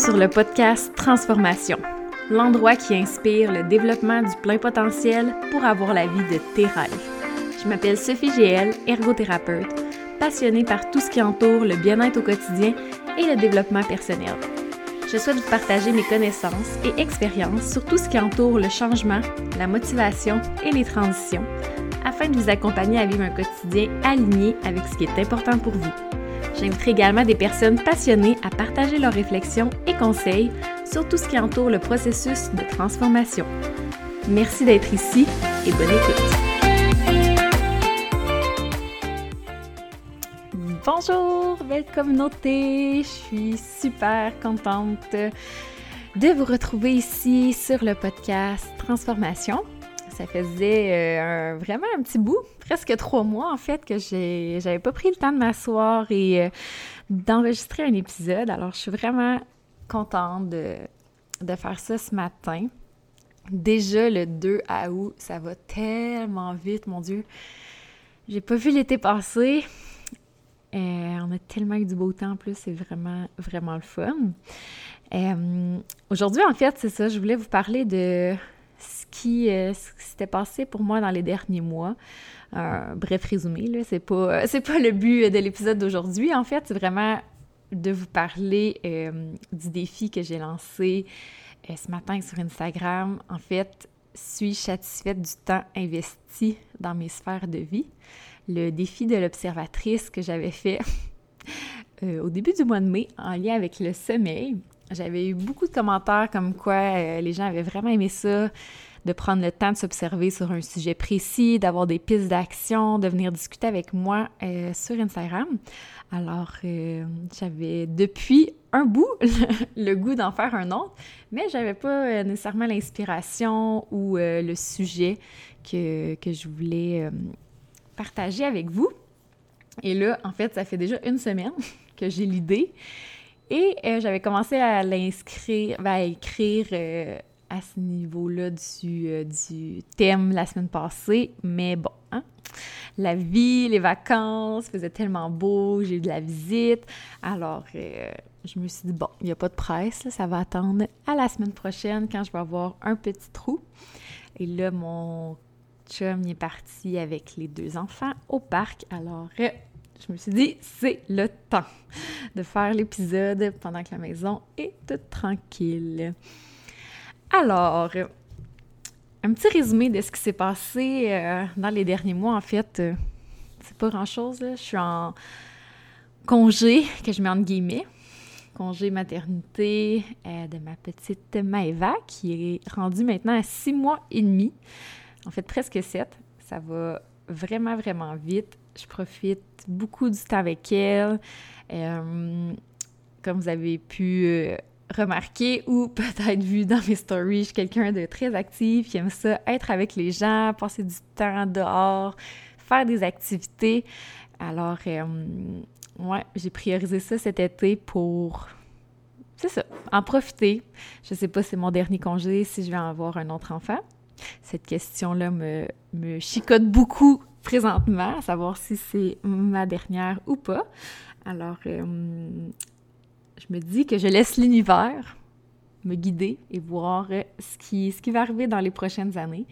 sur le podcast Transformation, l'endroit qui inspire le développement du plein potentiel pour avoir la vie de tes rêves. Je m'appelle Sophie GL, ergothérapeute, passionnée par tout ce qui entoure le bien-être au quotidien et le développement personnel. Je souhaite vous partager mes connaissances et expériences sur tout ce qui entoure le changement, la motivation et les transitions, afin de vous accompagner à vivre un quotidien aligné avec ce qui est important pour vous. J'inviterai également des personnes passionnées à partager leurs réflexions et conseils sur tout ce qui entoure le processus de transformation. Merci d'être ici et bonne écoute. Bonjour, belle communauté! Je suis super contente de vous retrouver ici sur le podcast Transformation. Ça faisait euh, vraiment un petit bout, presque trois mois en fait, que j'avais pas pris le temps de m'asseoir et euh, d'enregistrer un épisode. Alors, je suis vraiment contente de, faire ça ce matin. Déjà le 2 août, ça va tellement vite, mon Dieu. J'ai pas vu l'été passer. euh, on a tellement eu du beau temps en plus, c'est vraiment, vraiment le fun. Aujourd'hui, en fait, c'est ça, je voulais vous parler de qui, euh, s'était passé pour moi dans les derniers mois. Bref résumé, là, c'est pas, c'est pas le but de l'épisode d'aujourd'hui. En fait, c'est vraiment de vous parler euh, du défi que j'ai lancé euh, ce matin sur Instagram. En fait, suis-je satisfaite du temps investi dans mes sphères de vie? Le défi de l'observatrice que j'avais fait au début du mois de mai en lien avec le sommeil. J'avais eu beaucoup de commentaires comme quoi les gens avaient vraiment aimé ça, de prendre le temps de s'observer sur un sujet précis, d'avoir des pistes d'action, de venir discuter avec moi euh, sur Instagram. Alors, euh, j'avais depuis un bout le, goût d'en faire un autre, mais j'avais pas euh, nécessairement l'inspiration ou le sujet que, que je voulais partager avec vous. Et là, en fait, ça fait déjà une semaine que j'ai l'idée. Et j'avais commencé à l'inscrire, ben, à écrire à ce niveau-là du, euh, du thème la semaine passée, mais bon, hein? la vie, les vacances faisaient tellement beau, j'ai eu de la visite, alors euh, je me suis dit, bon, il n'y a pas de presse, ça va attendre à la semaine prochaine quand je vais avoir un petit trou. Et là, mon chum est parti avec les deux enfants au parc, alors euh, je me suis dit, c'est le temps de faire l'épisode pendant que la maison est toute tranquille. Alors, un petit résumé de ce qui s'est passé euh, dans les derniers mois. En fait, euh, c'est pas grand-chose. Je suis en congé, que je mets entre guillemets, congé maternité euh, de ma petite Maëva, qui est rendue maintenant à six mois et demi. En fait, presque sept. Ça va vraiment, vraiment vite. Je profite beaucoup du temps avec elle. comme vous avez pu remarqué ou peut-être vu dans mes stories, je suis quelqu'un de très actif, qui aime ça, être avec les gens, passer du temps dehors, faire des activités. Alors, euh, ouais, j'ai priorisé ça cet été pour, c'est ça, en profiter. Je sais pas si c'est mon dernier congé, si je vais avoir un autre enfant. Cette question-là me, me chicote beaucoup présentement, à savoir si c'est ma dernière ou pas. Alors, euh, je me dis que je laisse l'univers me guider et voir euh, ce qui, ce qui va arriver dans les prochaines années.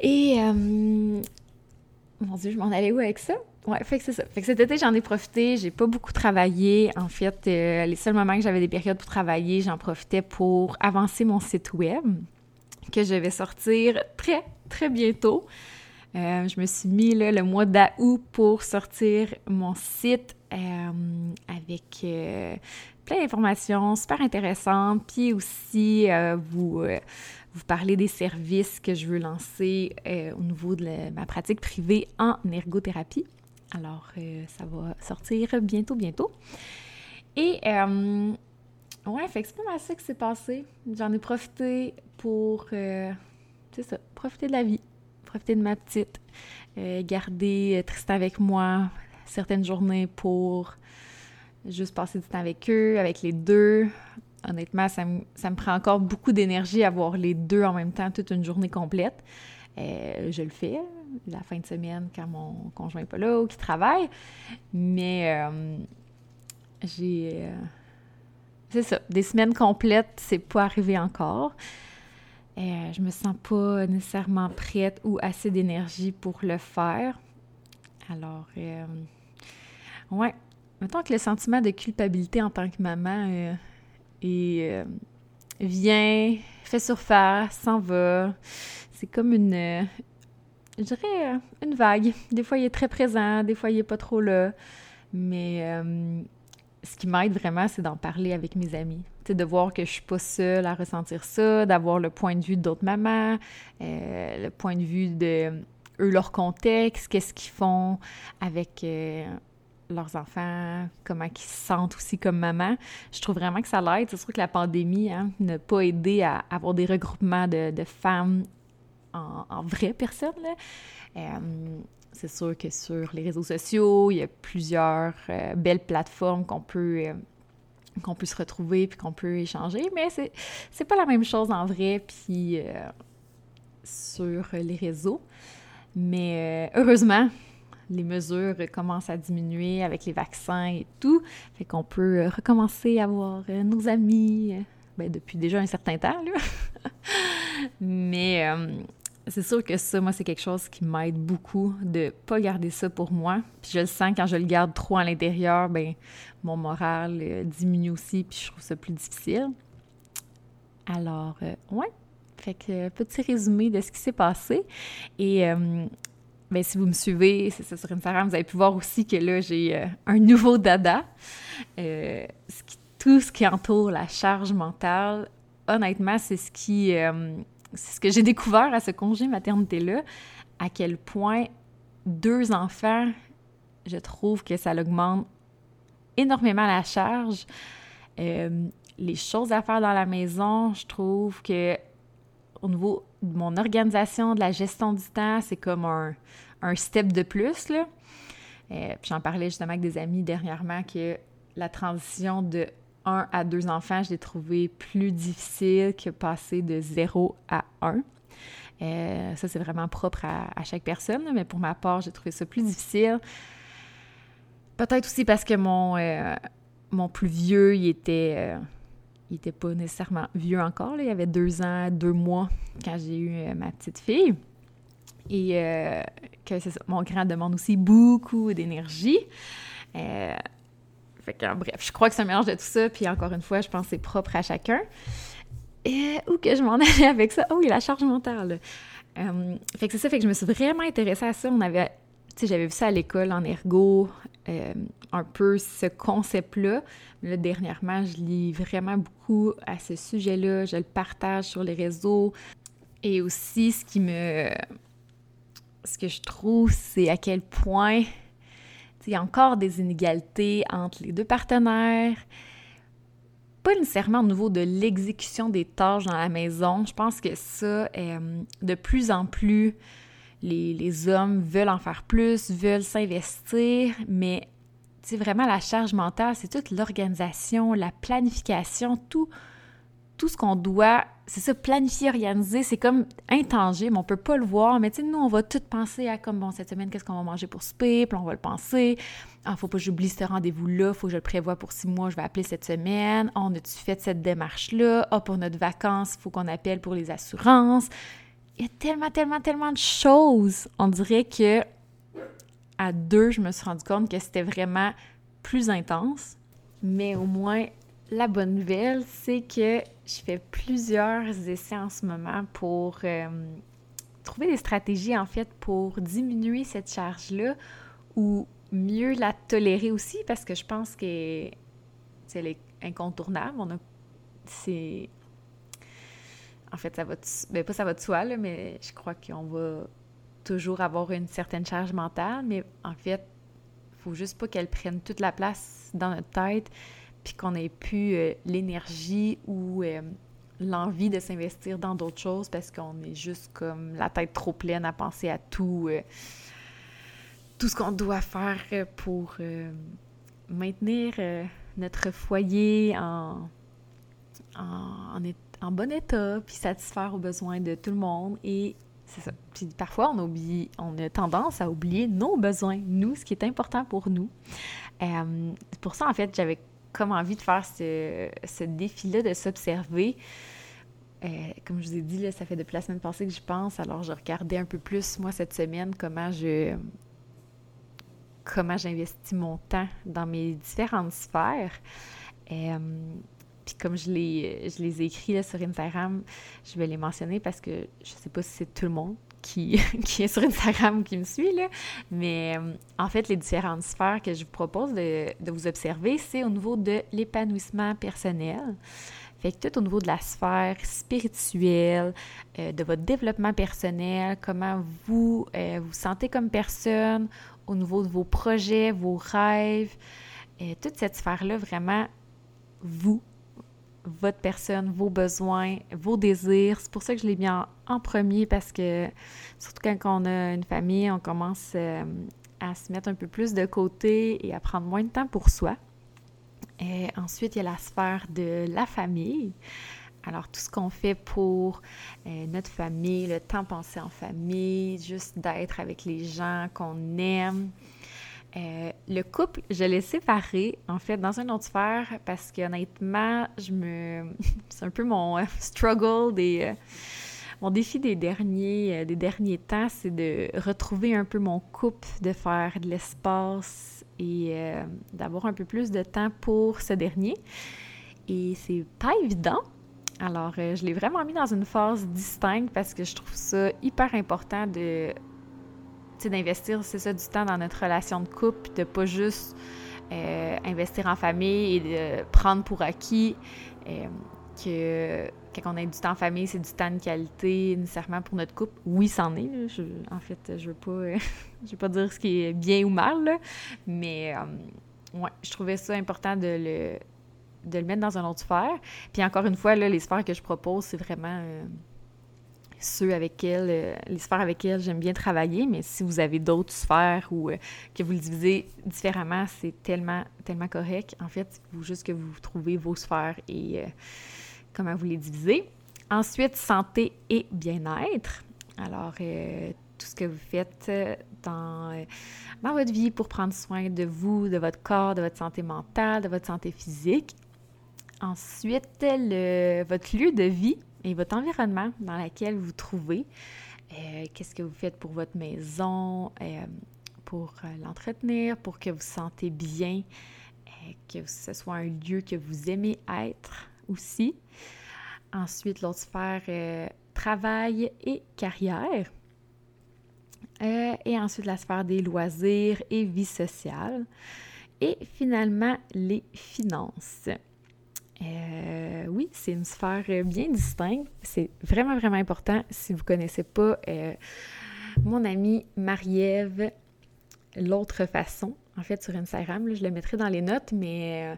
Et euh, mon Dieu, je m'en allais où avec ça? Ouais, fait que c'est ça. Fait que cet été, j'en ai profité. J'ai pas beaucoup travaillé. En fait, euh, les seuls moments que j'avais des périodes pour travailler, j'en profitais pour avancer mon site web que je vais sortir très, très bientôt. je me suis mis le mois d'août pour sortir mon site euh, avec euh, plein d'informations super intéressantes, puis aussi euh, vous, vous parler des services que je veux lancer au niveau de ma pratique privée en ergothérapie. Alors, ça va sortir bientôt, bientôt. Et ouais, fait que c'est pas mal ça qui s'est passé. J'en ai profité pour, c'est ça, profiter de la vie, profiter de ma petite, garder Tristan avec moi, certaines journées pour juste passer du temps avec eux, avec les deux. Honnêtement, ça me, prend encore beaucoup d'énergie avoir les deux en même temps toute une journée complète. Euh, je le fais la fin de semaine quand mon conjoint n'est pas là ou qu'il travaille. Mais euh, j'ai. Euh, c'est ça, des semaines complètes, c'est pas arrivé encore. Euh, je me sens pas nécessairement prête ou assez d'énergie pour le faire. Alors, ouais, mettons que le sentiment de culpabilité en tant que maman euh, euh, vient, fait surface, s'en va. C'est comme une, je dirais, une vague. Des fois, il est très présent, des fois, il est pas trop là. Mais ce qui m'aide vraiment, c'est d'en parler avec mes amis. C'est de voir que je suis pas seule à ressentir ça, d'avoir le point de vue d'autres mamans, euh, le point de vue de eux, leur contexte, qu'est-ce qu'ils font avec euh, leurs enfants, comment ils se sentent aussi comme maman. Je trouve vraiment que ça l'aide. C'est sûr que la pandémie hein, n'a pas aidé à avoir des regroupements de, femmes en, en vraies personnes. Euh, c'est sûr que sur les réseaux sociaux, il y a plusieurs euh, belles plateformes qu'on peut, euh, qu'on peut se retrouver puis qu'on peut échanger, mais c'est, c'est pas la même chose en vrai puis sur les réseaux. Mais heureusement, les mesures commencent à diminuer avec les vaccins et tout, fait qu'on peut recommencer à voir nos amis ben, depuis déjà un certain temps. Là. mais c'est sûr que ça, moi, c'est quelque chose qui m'aide beaucoup de pas garder ça pour moi. Puis je le sens quand je le garde trop à l'intérieur, ben mon moral euh, diminue aussi, puis je trouve ça plus difficile. Alors, euh, ouais. Fait que petit résumé de ce qui s'est passé. Et euh, ben, si vous me suivez, c'est ça sur Instagram, vous avez pu voir aussi que là, j'ai un nouveau dada. tout ce qui entoure la charge mentale, honnêtement, c'est ce qui c'est ce que j'ai découvert à ce congé maternité-là, à quel point deux enfants, je trouve que ça augmente énormément la charge. Euh, les choses à faire dans la maison, je trouve que au niveau mon organisation, de la gestion du temps, c'est comme un, un, step de plus. Là. Euh, j'en parlais justement avec des amis dernièrement que la transition de à deux enfants, je l'ai trouvé plus difficile que passer de 0 à 1. Euh, ça, c'est vraiment propre à, chaque personne, mais pour ma part, j'ai trouvé ça plus difficile. Peut-être aussi parce que mon, euh, mon plus vieux, il était, il était pas nécessairement vieux encore. Il avait deux ans, deux mois quand j'ai eu ma petite fille. Et que ça, mon grand demande aussi beaucoup d'énergie bref, je crois que c'est un mélange de tout ça, puis encore une fois, je pense que c'est propre à chacun. Et où que je m'en allais avec ça? Oh, a la charge mentale. Euh, fait que c'est ça, fait que je me suis vraiment intéressée à ça. On avait, tu sais, j'avais vu ça à l'école en ergo, euh, un peu ce concept-là. Là, dernièrement, je lis vraiment beaucoup à ce sujet-là. Je le partage sur les réseaux. Et aussi, ce qui me. Ce que je trouve, c'est à quel point il y a encore des inégalités entre les deux partenaires. Pas nécessairement au niveau de l'exécution des tâches dans la maison. Je pense que ça, euh, de plus en plus, les, hommes veulent en faire plus, veulent s'investir, mais c'est vraiment la charge mentale, c'est toute l'organisation, la planification, tout, tout ce qu'on doit, c'est ça, planifier, organiser, c'est comme intangible, on peut pas le voir, mais tu nous, on va tout penser à comme, bon, cette semaine, qu'est-ce qu'on va manger pour souper, puis on va le penser. Ah, faut pas que j'oublie ce rendez-vous-là, faut que je le prévoie pour six mois, je vais appeler cette semaine. On a-tu fait cette démarche-là? Ah, pour notre vacances, il faut qu'on appelle pour les assurances. Il y a tellement, tellement, tellement de choses. On dirait que à deux, je me suis rendu compte que c'était vraiment plus intense, mais au moins la bonne nouvelle, c'est que je fais plusieurs essais en ce moment pour euh, trouver des stratégies, en fait, pour diminuer cette charge-là ou mieux la tolérer aussi, parce que je pense que c'est est incontournable. On a... C'est... En fait, ça va... Ben, pas ça va de soi, là, mais je crois qu'on va toujours avoir une certaine charge mentale, mais en fait, faut juste pas qu'elle prenne toute la place dans notre tête puis qu'on n'ait plus euh, l'énergie ou euh, l'envie de s'investir dans d'autres choses parce qu'on est juste comme la tête trop pleine à penser à tout, euh, tout ce qu'on doit faire pour maintenir notre foyer en, en, bon état, puis satisfaire aux besoins de tout le monde. Et c'est ça. Puis parfois, on, a tendance à oublier nos besoins, nous, ce qui est important pour nous. pour ça, en fait, j'avais comme envie de faire ce, ce défi-là, de s'observer. Euh, comme je vous ai dit, là, ça fait depuis la semaine passée que j'y pense, alors je regardais un peu plus, moi, cette semaine, comment je comment j'investis mon temps dans mes différentes sphères. Euh, puis comme je les, je les ai écrits là, sur Instagram, je vais les mentionner parce que je sais pas si c'est tout le monde qui, qui est sur Instagram ou qui me suit, là. mais euh, en fait, les différentes sphères que je vous propose de, de vous observer, c'est au niveau de l'épanouissement personnel. Fait que tout au niveau de la sphère spirituelle, euh, de votre développement personnel, comment vous euh, vous sentez comme personne, au niveau de vos projets, vos rêves, euh, toute cette sphère-là, vraiment, vous, votre personne, vos besoins, vos désirs. C'est pour ça que je l'ai mis en, premier parce que, surtout quand on a une famille, on commence à se mettre un peu plus de côté et à prendre moins de temps pour soi. Ensuite, il y a la sphère de la famille. Alors, tout ce qu'on fait pour euh, notre famille, le temps passé en famille, juste d'être avec les gens qu'on aime. Euh, le couple, je l'ai séparé, en fait, dans une autre sphère parce qu'honnêtement, je me... c'est un peu mon euh, struggle des... mon défi des derniers, des derniers temps, c'est de retrouver un peu mon couple, de faire de l'espace et euh, d'avoir un peu plus de temps pour ce dernier. Et c'est pas évident. Alors, euh, je l'ai vraiment mis dans une phase distincte parce que je trouve ça hyper important de d'investir, c'est ça, du temps dans notre relation de couple, de pas juste euh, investir en famille et de prendre pour acquis que quand on a du temps en famille, c'est du temps de qualité nécessairement pour notre couple. Oui, c'en est. en fait, je veux pas, je veux pas dire ce qui est bien ou mal, mais euh, ouais, je trouvais ça important de le, de le mettre dans une autre sphère. Puis encore une fois, là, les sphères que je propose, c'est vraiment euh, ceux avec lesquels, euh, les sphères avec lesquelles j'aime bien travailler. Mais si vous avez d'autres sphères ou que vous le divisez différemment, c'est tellement, tellement correct. En fait, il faut juste que vous trouvez vos sphères et comment vous les divisez. Ensuite, santé et bien-être. Alors, euh, tout ce que vous faites euh, dans, euh, dans votre vie pour prendre soin de vous, de votre corps, de votre santé mentale, de votre santé physique. Ensuite, le, votre lieu de vie et votre environnement dans lequel vous trouvez. Qu'est-ce que vous faites pour votre maison, pour l'entretenir, pour que vous sentez bien, que ce soit un lieu que vous aimez être aussi. Ensuite, l'autre sphère, euh, travail et carrière. Euh, et ensuite, la sphère des loisirs et vie sociale. Et finalement, les finances. Euh, oui, c'est une sphère bien distincte. C'est vraiment, vraiment important. Si vous ne connaissez pas mon amie Marie-Ève, l'autre façon, en fait, sur Instagram, je le mettrai dans les notes, mais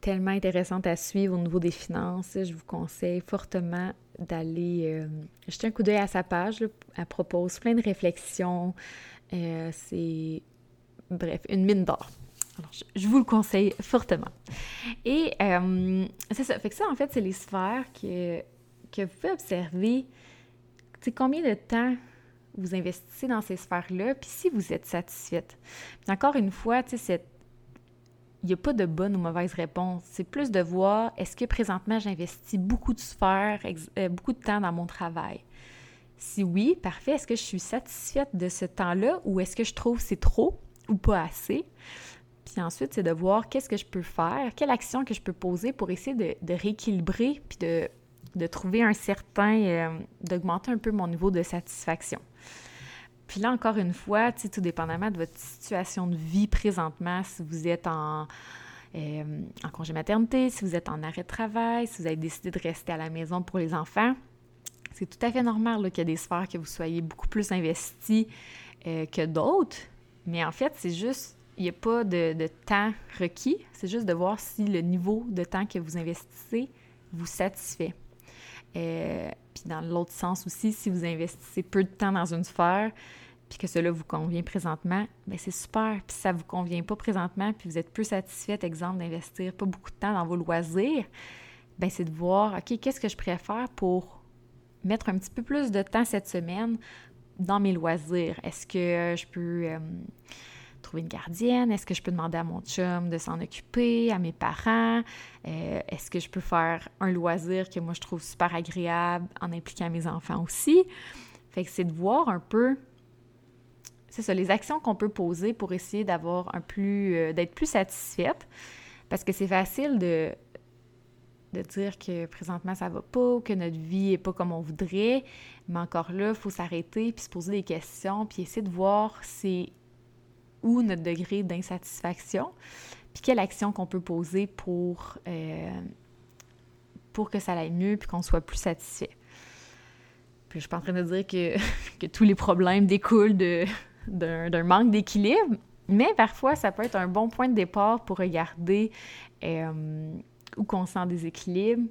tellement intéressante à suivre au niveau des finances. Je vous conseille fortement d'aller euh, jeter un coup d'œil à sa page. Elle propose plein de réflexions. Euh, c'est, bref, une mine d'or. Je, vous le conseille fortement. Et euh, c'est ça. Fait que ça, en fait, c'est les sphères que, que vous pouvez observer. Tu combien de temps vous investissez dans ces sphères-là, puis si vous êtes satisfaite. Encore une fois, tu sais, il n'y a pas de bonne ou mauvaise réponse. C'est plus de voir est-ce que présentement j'investis beaucoup de sphères, euh, beaucoup de temps dans mon travail? Si oui, parfait. Est-ce que je suis satisfaite de ce temps-là ou est-ce que je trouve c'est trop ou pas assez? Puis ensuite, c'est de voir qu'est-ce que je peux faire, quelle action que je peux poser pour essayer de, rééquilibrer puis de, trouver un certain, euh, d'augmenter un peu mon niveau de satisfaction. Puis là, encore une fois, tout dépendamment de votre situation de vie présentement, si vous êtes en, euh, en congé maternité, si vous êtes en arrêt de travail, si vous avez décidé de rester à la maison pour les enfants, c'est tout à fait normal qu'il y a des sphères que vous soyez beaucoup plus investi euh, que d'autres. Mais en fait, c'est juste, n'y a pas de, temps requis. C'est juste de voir si le niveau de temps que vous investissez vous satisfait. Euh, puis dans l'autre sens aussi, si vous investissez peu de temps dans une sphère, puis que cela vous convient présentement, bien c'est super. Puis si ça ne vous convient pas présentement, puis vous êtes peu satisfait, exemple, d'investir pas beaucoup de temps dans vos loisirs, bien c'est de voir, OK, qu'est-ce que je préfère pour mettre un petit peu plus de temps cette semaine dans mes loisirs? Est-ce que je peux euh, trouver une gardienne? Est-ce que je peux demander à mon chum de s'en occuper, à mes parents? Euh, est-ce que je peux faire un loisir que moi je trouve super agréable en impliquant mes enfants aussi? Fait que c'est de voir un peu, c'est ça, les actions qu'on peut poser pour essayer d'avoir un plus, euh, d'être plus satisfaite. Parce que c'est facile de, de dire que présentement ça va pas ou que notre vie est pas comme on voudrait, mais encore là, il faut s'arrêter puis se poser des questions puis essayer de voir c'est où notre degré d'insatisfaction puis quelle action qu'on peut poser pour, euh, pour que ça aille mieux puis qu'on soit plus satisfait. Puis je suis pas en train de dire que, que tous les problèmes découlent d'un manque d'équilibre, mais parfois ça peut être un bon point de départ pour regarder euh, où qu'on sent déséquilibre,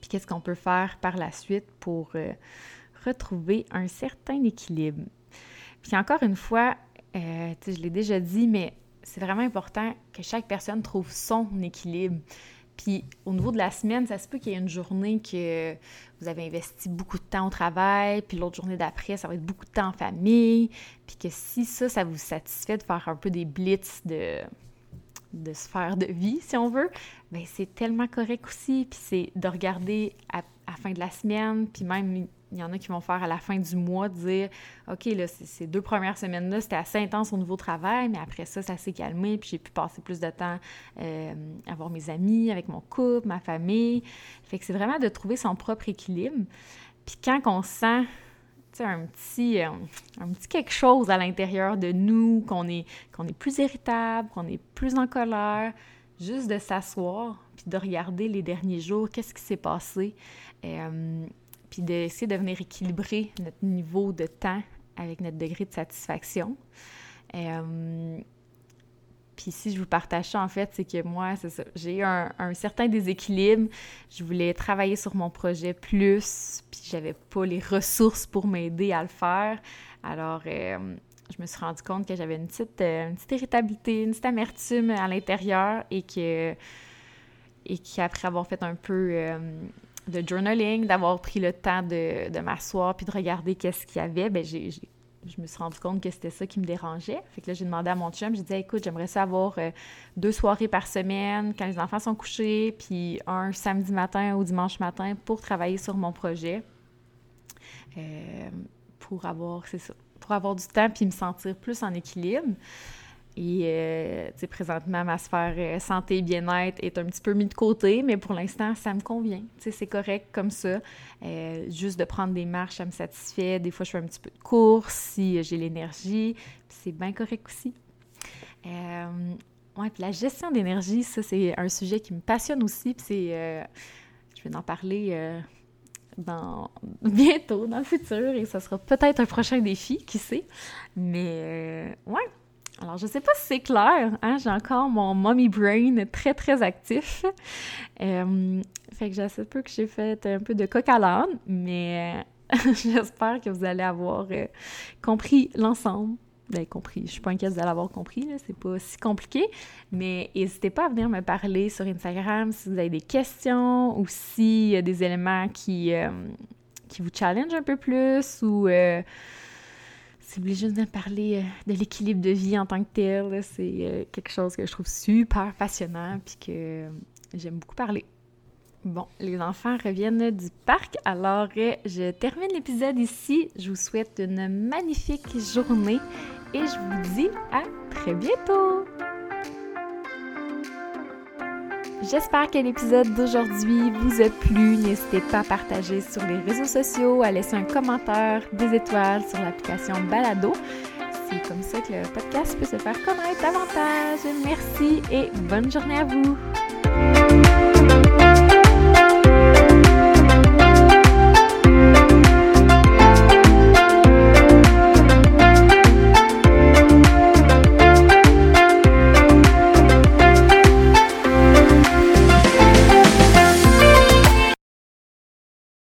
puis qu'est-ce qu'on peut faire par la suite pour euh, retrouver un certain équilibre. Puis encore une fois, euh, je l'ai déjà dit, mais c'est vraiment important que chaque personne trouve son équilibre. Puis au niveau de la semaine, ça se peut qu'il y ait une journée que vous avez investi beaucoup de temps au travail, puis l'autre journée d'après, ça va être beaucoup de temps en famille, puis que si ça, ça vous satisfait de faire un peu des blitz de, de sphère de vie, si on veut, bien c'est tellement correct aussi. Puis c'est de regarder à, à, la fin de la semaine, puis même il y en a qui vont faire à la fin du mois, dire OK, là, ces deux premières semaines-là, c'était assez intense au niveau travail, mais après ça, ça s'est calmé, puis j'ai pu passer plus de temps euh, à voir mes amis, avec mon couple, ma famille. Fait que c'est vraiment de trouver son propre équilibre. Puis quand on sent un petit, euh, un petit quelque chose à l'intérieur de nous, qu'on est, qu'on est plus irritable, qu'on est plus en colère, juste de s'asseoir, puis de regarder les derniers jours, qu'est-ce qui s'est passé, euh, puis d'essayer de venir équilibrer notre niveau de temps avec notre degré de satisfaction. Euh, puis si je vous partage ça, en fait, c'est que moi, c'est ça, j'ai eu un, certain déséquilibre. Je voulais travailler sur mon projet plus, puis j'avais pas les ressources pour m'aider à le faire. Alors, euh, je me suis rendu compte que j'avais une petite, euh, une petite irritabilité, une petite amertume à l'intérieur et que et qu'après avoir fait un peu de journaling, d'avoir pris le temps de, de m'asseoir puis de regarder qu'est-ce qu'il y avait, ben j'ai, je me suis rendu compte que c'était ça qui me dérangeait. Fait que là, j'ai demandé à mon chum, j'ai dit écoute, j'aimerais ça avoir euh, deux soirées par semaine quand les enfants sont couchés, puis un samedi matin ou dimanche matin pour travailler sur mon projet. Euh, pour avoir, c'est ça, pour avoir du temps puis me sentir plus en équilibre. Et euh, présentement, ma sphère euh, santé et bien-être est un petit peu mise de côté, mais pour l'instant, ça me convient. C'est correct comme ça. Euh, juste de prendre des marches, ça me satisfait. Des fois, je fais un petit peu de course si j'ai l'énergie. C'est bien correct aussi. ouais, puis la gestion d'énergie, ça, c'est un sujet qui me passionne aussi. Puis c'est. je vais en parler bientôt, dans le futur, et ça sera peut-être un prochain défi, qui sait? Mais ouais, alors, je sais pas si c'est clair, hein? j'ai encore mon mommy brain très, très actif. Euh, fait que j'espère peu que j'ai fait un peu de coq à l'âne, mais j'espère que vous allez avoir euh, compris l'ensemble. Ben, compris. Je suis pas inquiète de l'avoir compris, c'est pas si compliqué. Mais n'hésitez pas à venir me parler sur Instagram si vous avez des questions ou s'il y a des éléments qui, euh, qui vous challenge un peu plus ou voulez juste me parler euh, de l'équilibre de vie en tant que tel, c'est euh, quelque chose que je trouve super passionnant puis que euh, j'aime beaucoup parler. Bon, les enfants reviennent du parc, alors je termine l'épisode ici. Je vous souhaite une magnifique journée et je vous dis à très bientôt! J'espère que l'épisode d'aujourd'hui vous a plu. N'hésitez pas à partager sur les réseaux sociaux, à laisser un commentaire, des étoiles sur l'application Balado. C'est comme ça que le podcast peut se faire connaître davantage. Merci et bonne journée à vous.